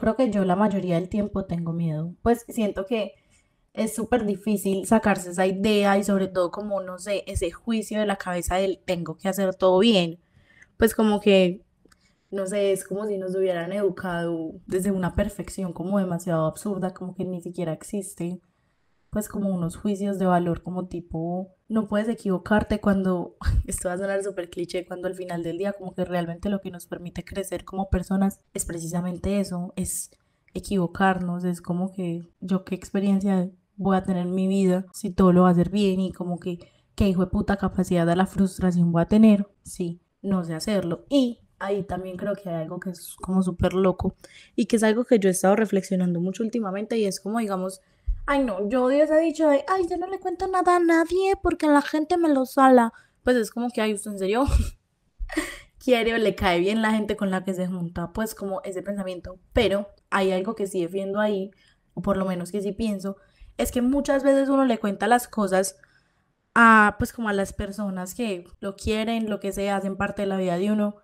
creo que yo la mayoría del tiempo tengo miedo. Pues siento que es súper difícil sacarse esa idea y sobre todo como, no sé, ese juicio de la cabeza del tengo que hacer todo bien. Pues como que, no sé, es como si nos hubieran educado desde una perfección como demasiado absurda, como que ni siquiera existe pues como unos juicios de valor como tipo, no puedes equivocarte cuando, esto va a sonar súper cliché, cuando al final del día como que realmente lo que nos permite crecer como personas es precisamente eso, es equivocarnos, es como que yo qué experiencia voy a tener en mi vida si todo lo va a hacer bien y como que qué hijo de puta capacidad de la frustración voy a tener si no sé hacerlo. Y ahí también creo que hay algo que es como súper loco y que es algo que yo he estado reflexionando mucho últimamente y es como digamos Ay, no, yo odio ese dicho de, ay, yo no le cuento nada a nadie porque la gente me lo sala. Pues es como que, ay, ¿usted en serio quiere o le cae bien la gente con la que se junta? Pues como ese pensamiento. Pero hay algo que sí defiendo ahí, o por lo menos que sí pienso, es que muchas veces uno le cuenta las cosas a, pues como a las personas que lo quieren, lo que sea, hacen parte de la vida de uno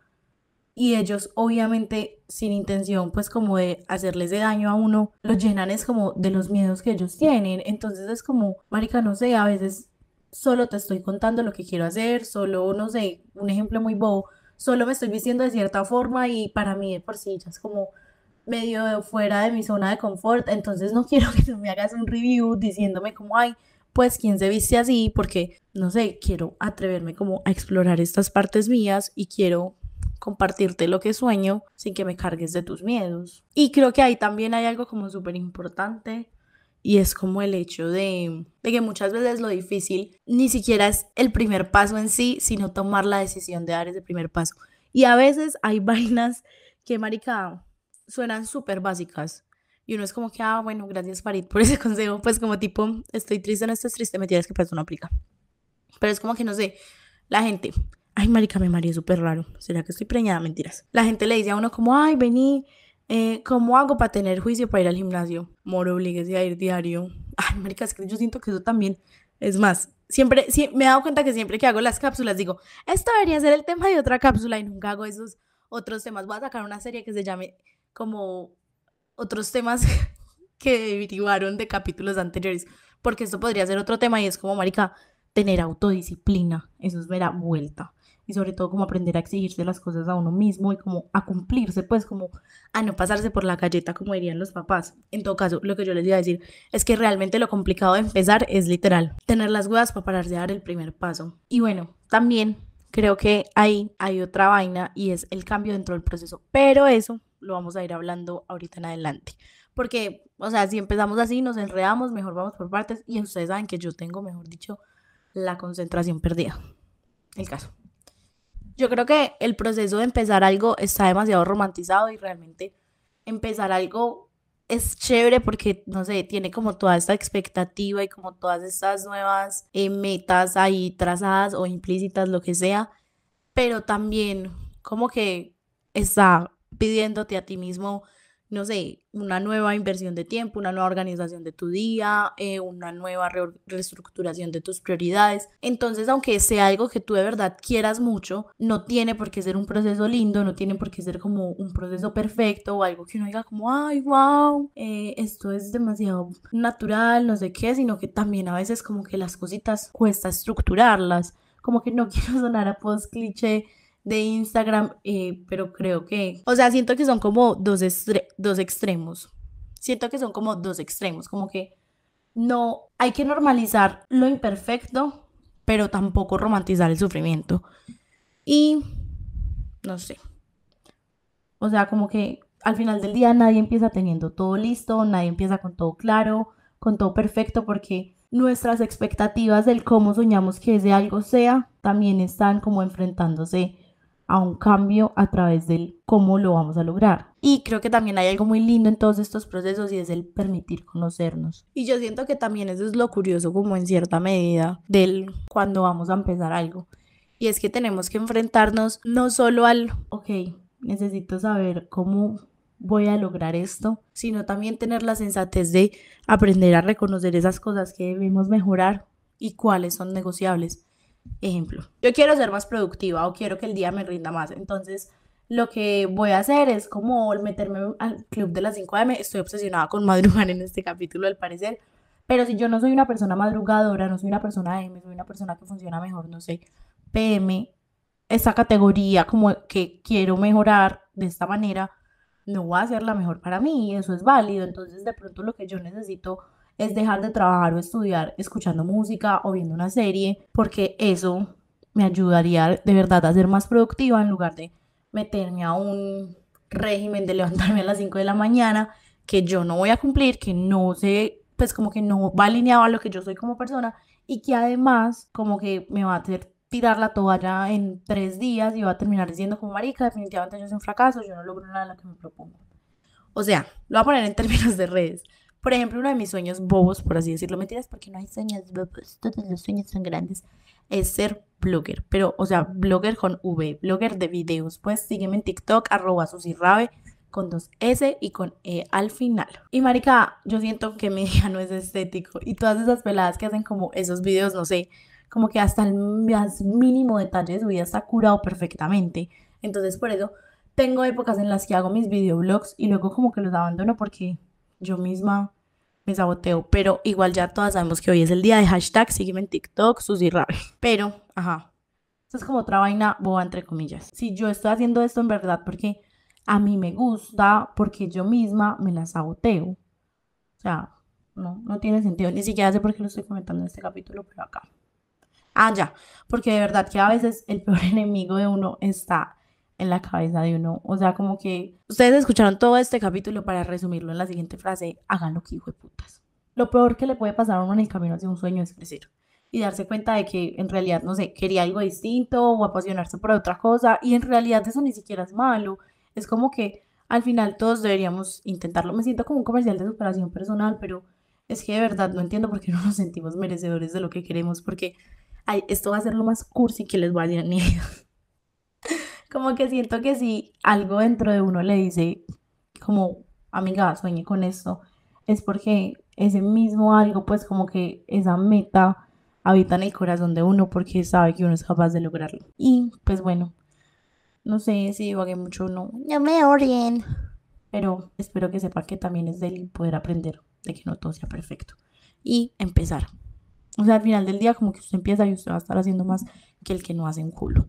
y ellos obviamente sin intención pues como de hacerles de daño a uno, lo llenan es como de los miedos que ellos tienen. Entonces es como, marica, no sé, a veces solo te estoy contando lo que quiero hacer, solo, no sé, un ejemplo muy bobo, solo me estoy vistiendo de cierta forma y para mí de por sí ya es como medio fuera de mi zona de confort, entonces no quiero que tú me hagas un review diciéndome como, ay, pues quién se viste así, porque, no sé, quiero atreverme como a explorar estas partes mías y quiero compartirte lo que sueño sin que me cargues de tus miedos. Y creo que ahí también hay algo como súper importante y es como el hecho de, de, que muchas veces lo difícil ni siquiera es el primer paso en sí, sino tomar la decisión de dar ese primer paso. Y a veces hay vainas que, marica, suenan súper básicas. Y uno es como que, ah, bueno, gracias Farid por ese consejo. Pues como tipo, estoy triste, no estás triste, me tienes que pasar una aplica. Pero es como que, no sé, la gente Ay, marica, me mareé súper raro. ¿Será que estoy preñada? Mentiras. La gente le dice a uno como, ay, vení, eh, ¿cómo hago para tener juicio para ir al gimnasio? Moro, obliguese a ir diario. Ay, marica, es que yo siento que eso también es más. Siempre, me he dado cuenta que siempre que hago las cápsulas digo, esto debería ser el tema de otra cápsula y nunca hago esos otros temas. Voy a sacar una serie que se llame como otros temas que derivaron de capítulos anteriores, porque esto podría ser otro tema y es como, marica, tener autodisciplina. Eso es mera vuelta y sobre todo como aprender a exigirse las cosas a uno mismo y como a cumplirse, pues como a no pasarse por la galleta como dirían los papás. En todo caso, lo que yo les iba a decir es que realmente lo complicado de empezar es literal, tener las huevas para pararse a dar el primer paso. Y bueno, también creo que ahí hay otra vaina y es el cambio dentro del proceso, pero eso lo vamos a ir hablando ahorita en adelante. Porque, o sea, si empezamos así, nos enredamos, mejor vamos por partes y ustedes saben que yo tengo, mejor dicho, la concentración perdida. El caso. Yo creo que el proceso de empezar algo está demasiado romantizado y realmente empezar algo es chévere porque, no sé, tiene como toda esta expectativa y como todas estas nuevas eh, metas ahí trazadas o implícitas, lo que sea, pero también como que está pidiéndote a ti mismo no sé, una nueva inversión de tiempo, una nueva organización de tu día, eh, una nueva reestructuración de tus prioridades. Entonces, aunque sea algo que tú de verdad quieras mucho, no tiene por qué ser un proceso lindo, no tiene por qué ser como un proceso perfecto o algo que uno diga como, ay, wow, eh, esto es demasiado natural, no sé qué, sino que también a veces como que las cositas cuesta estructurarlas, como que no quiero sonar a post cliché de Instagram, eh, pero creo que, o sea, siento que son como dos, dos extremos. Siento que son como dos extremos, como que no hay que normalizar lo imperfecto, pero tampoco romantizar el sufrimiento. Y no sé. O sea, como que al final del día nadie empieza teniendo todo listo, nadie empieza con todo claro, con todo perfecto, porque nuestras expectativas del cómo soñamos que ese algo sea también están como enfrentándose a un cambio a través del cómo lo vamos a lograr. Y creo que también hay algo muy lindo en todos estos procesos y es el permitir conocernos. Y yo siento que también eso es lo curioso como en cierta medida del cuando vamos a empezar algo. Y es que tenemos que enfrentarnos no solo al, ok, necesito saber cómo voy a lograr esto, sino también tener la sensatez de aprender a reconocer esas cosas que debemos mejorar y cuáles son negociables. Ejemplo, yo quiero ser más productiva o quiero que el día me rinda más. Entonces, lo que voy a hacer es como meterme al club de las 5 am. Estoy obsesionada con madrugar en este capítulo, al parecer. Pero si yo no soy una persona madrugadora, no soy una persona AM, soy una persona que funciona mejor, no sé, PM, esa categoría como que quiero mejorar de esta manera, no va a ser la mejor para mí eso es válido. Entonces, de pronto lo que yo necesito es dejar de trabajar o estudiar escuchando música o viendo una serie, porque eso me ayudaría de verdad a ser más productiva en lugar de meterme a un régimen de levantarme a las 5 de la mañana que yo no voy a cumplir, que no sé, pues como que no va alineado a lo que yo soy como persona y que además como que me va a hacer tirar la toalla en tres días y va a terminar diciendo como marica, definitivamente yo soy un fracaso, yo no logro nada de lo que me propongo. O sea, lo voy a poner en términos de redes. Por ejemplo, uno de mis sueños bobos, por así decirlo, mentiras, porque no hay sueños bobos, todos los sueños son grandes, es ser blogger, pero, o sea, blogger con V, blogger de videos. Pues sígueme en TikTok, arroba susirrabe, con dos S y con E al final. Y marica, yo siento que mi día no es estético y todas esas peladas que hacen como esos videos, no sé, como que hasta el más mínimo detalle de su vida está curado perfectamente. Entonces, por eso tengo épocas en las que hago mis videoblogs y luego como que los abandono porque yo misma me saboteo, pero igual ya todas sabemos que hoy es el día de hashtag, sígueme en TikTok, Susy Pero, ajá, esto es como otra vaina boba, entre comillas. Si yo estoy haciendo esto en verdad porque a mí me gusta, porque yo misma me la saboteo. O sea, no, no tiene sentido. Ni siquiera sé por qué lo estoy comentando en este capítulo, pero acá. Ah, ya, porque de verdad que a veces el peor enemigo de uno está en la cabeza de uno. O sea, como que ustedes escucharon todo este capítulo para resumirlo en la siguiente frase, hagan lo que hijo de putas. Lo peor que le puede pasar a uno en el camino hacia un sueño es crecer y darse cuenta de que en realidad, no sé, quería algo distinto o apasionarse por otra cosa y en realidad eso ni siquiera es malo. Es como que al final todos deberíamos intentarlo. Me siento como un comercial de superación personal, pero es que de verdad no entiendo por qué no nos sentimos merecedores de lo que queremos, porque ay, esto va a ser lo más cursi que les voy a decir ni como que siento que si algo dentro de uno le dice, como, amiga, sueñe con esto, es porque ese mismo algo, pues como que esa meta habita en el corazón de uno porque sabe que uno es capaz de lograrlo. Y pues bueno, no sé si divagué mucho o no, no me orien, pero espero que sepa que también es de poder aprender de que no todo sea perfecto y empezar. O sea, al final del día como que usted empieza y usted va a estar haciendo más que el que no hace un culo.